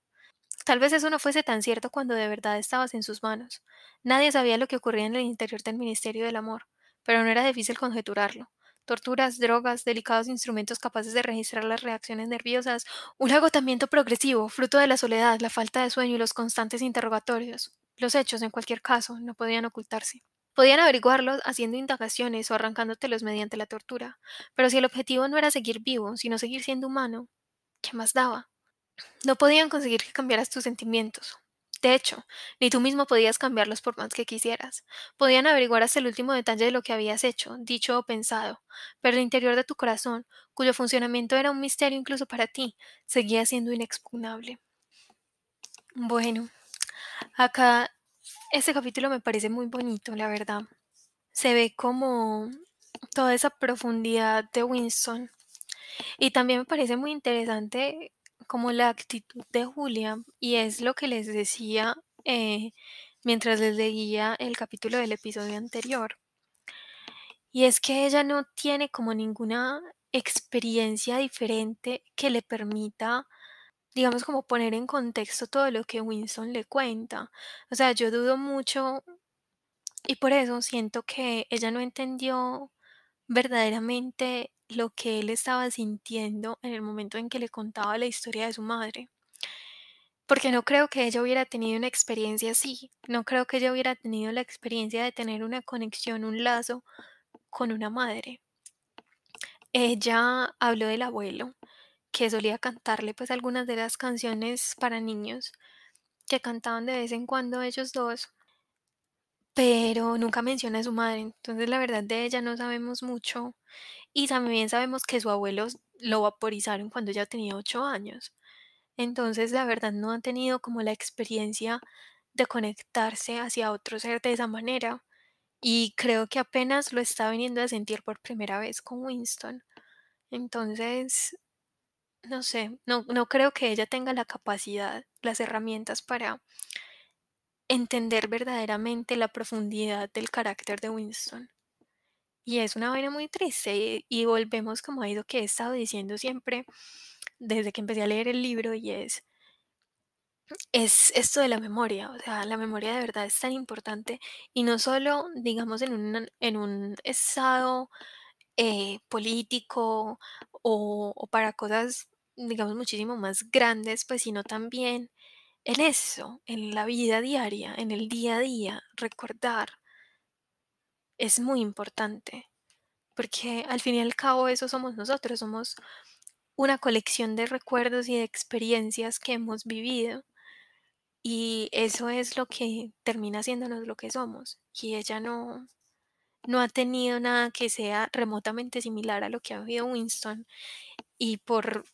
Tal vez eso no fuese tan cierto cuando de verdad estabas en sus manos. Nadie sabía lo que ocurría en el interior del Ministerio del Amor, pero no era difícil conjeturarlo. Torturas, drogas, delicados instrumentos capaces de registrar las reacciones nerviosas, un agotamiento progresivo, fruto de la soledad, la falta de sueño y los constantes interrogatorios. Los hechos, en cualquier caso, no podían ocultarse. Podían averiguarlos haciendo indagaciones o arrancándotelos mediante la tortura, pero si el objetivo no era seguir vivo, sino seguir siendo humano, ¿qué más daba? No podían conseguir que cambiaras tus sentimientos. De hecho, ni tú mismo podías cambiarlos por más que quisieras. Podían averiguar hasta el último detalle de lo que habías hecho, dicho o pensado, pero el interior de tu corazón, cuyo funcionamiento era un misterio incluso para ti, seguía siendo inexpugnable. Bueno, acá este capítulo me parece muy bonito, la verdad. Se ve como toda esa profundidad de Winston. Y también me parece muy interesante como la actitud de Julia, y es lo que les decía eh, mientras les leía el capítulo del episodio anterior. Y es que ella no tiene como ninguna experiencia diferente que le permita digamos, como poner en contexto todo lo que Winston le cuenta. O sea, yo dudo mucho y por eso siento que ella no entendió verdaderamente lo que él estaba sintiendo en el momento en que le contaba la historia de su madre. Porque no creo que ella hubiera tenido una experiencia así, no creo que ella hubiera tenido la experiencia de tener una conexión, un lazo con una madre. Ella habló del abuelo, que solía cantarle pues algunas de las canciones para niños que cantaban de vez en cuando ellos dos, pero nunca menciona a su madre, entonces la verdad de ella no sabemos mucho y también sabemos que su abuelo lo vaporizaron cuando ella tenía ocho años, entonces la verdad no ha tenido como la experiencia de conectarse hacia otro ser de esa manera y creo que apenas lo está viniendo a sentir por primera vez con Winston. Entonces, no sé, no, no creo que ella tenga la capacidad, las herramientas para entender verdaderamente la profundidad del carácter de Winston. Y es una vaina muy triste y, volvemos como a lo que he estado diciendo siempre desde que empecé a leer el libro y es, es esto de la memoria, o sea, la memoria de verdad es tan importante y no solo, digamos, en un, en un estado eh, político o para cosas, digamos, muchísimo más grandes, pues, sino también en eso, en la vida diaria, en el día a día, recordar es muy importante, porque al fin y al cabo eso somos nosotros, somos una colección de recuerdos y de experiencias que hemos vivido y eso es lo que termina haciéndonos lo que somos. Y ella no, no ha tenido nada que sea remotamente similar a lo que ha vivido Winston y por,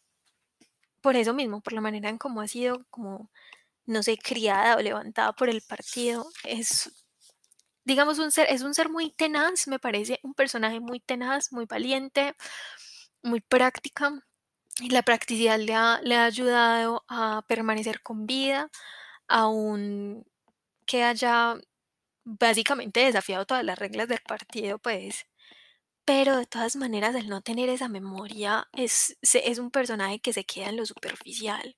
por eso mismo, por la manera en cómo ha sido como, no sé, criada o levantada por el partido, es digamos un ser, es un ser muy tenaz, me parece un personaje muy tenaz, muy valiente, muy práctica. Y la practicidad le ha, le ha ayudado a permanecer con vida, aún que haya básicamente desafiado todas las reglas del partido, pues. Pero de todas maneras, el no tener esa memoria es, es un personaje que se queda en lo superficial.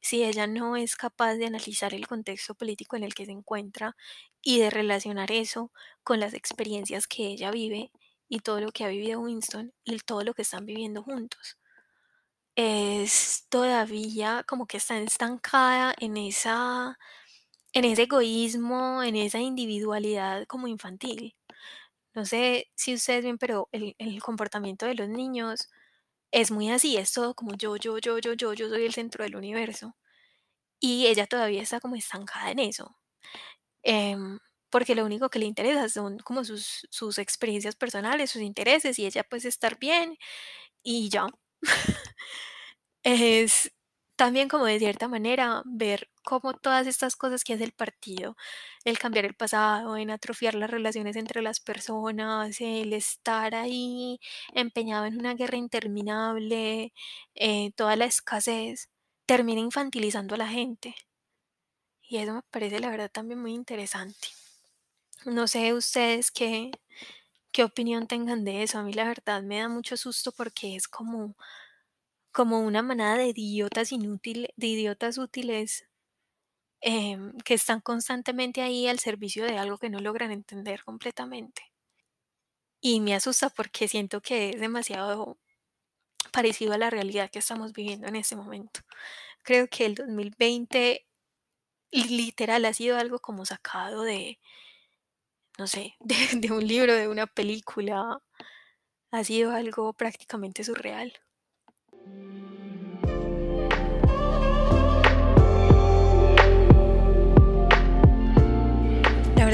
Si ella no es capaz de analizar el contexto político en el que se encuentra y de relacionar eso con las experiencias que ella vive y todo lo que ha vivido Winston y todo lo que están viviendo juntos. Es todavía como que está estancada en esa en ese egoísmo, en esa individualidad como infantil. No sé si ustedes ven, pero el, comportamiento de los niños es muy así, es todo como yo, yo, yo, yo, yo, yo soy el centro del universo. Y ella todavía está como estancada en eso. Em, porque lo único que le interesa son como sus, sus experiencias personales, sus intereses y ella pues estar bien y ya. es también como de cierta manera ver cómo todas estas cosas que hace el partido, el cambiar el pasado, en atrofiar las relaciones entre las personas, el estar ahí empeñado en una guerra interminable, eh, toda la escasez, termina infantilizando a la gente. Y eso me parece la verdad también muy interesante. No sé ustedes qué, qué opinión tengan de eso. A mí la verdad me da mucho susto porque es como, como una manada de idiotas inútiles, de idiotas útiles em, que están constantemente ahí al servicio de algo que no logran entender completamente. Y me asusta porque siento que es demasiado parecido a la realidad que estamos viviendo en este momento. Creo que el 2020 literal ha sido algo como sacado de, no sé, de, de un libro, de una película. Ha sido algo prácticamente surreal.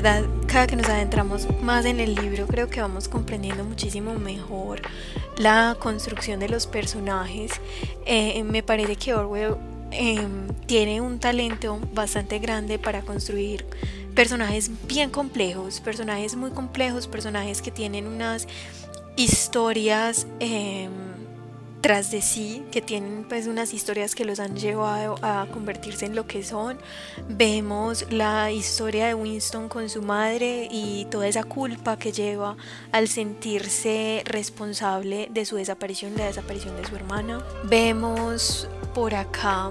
Verdad, cada que nos adentramos más en el libro, creo que vamos comprendiendo muchísimo mejor la construcción de los personajes. Eh, me parece que Orwell eh, tiene un talento bastante grande para construir personajes bien complejos, personajes muy complejos, personajes que tienen unas historias eh, tras de sí, que tienen pues unas historias que los han llevado a convertirse en lo que son. Vemos la historia de Winston con su madre y toda esa culpa que lleva al sentirse responsable de su desaparición, de la desaparición de su hermana. Vemos por acá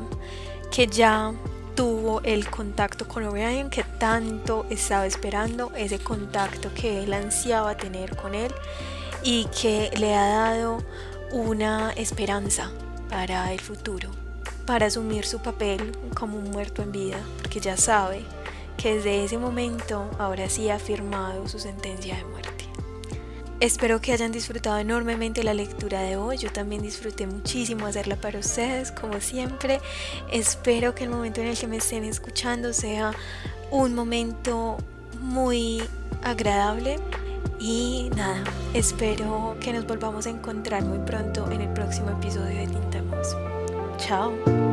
que ya tuvo el contacto con O'Brien que tanto estaba esperando, ese contacto que él ansiaba tener con él y que le ha dado una esperanza para el futuro, para asumir su papel como un muerto en vida, porque ya sabe que desde ese momento ahora sí ha firmado su sentencia de muerte. Espero que hayan disfrutado enormemente la lectura de hoy. Yo también disfruté muchísimo hacerla para ustedes, como siempre. Espero que el momento en el que me estén escuchando sea un momento muy agradable y nada, espero que nos volvamos a encontrar muy pronto en el próximo episodio de Tinta Chao.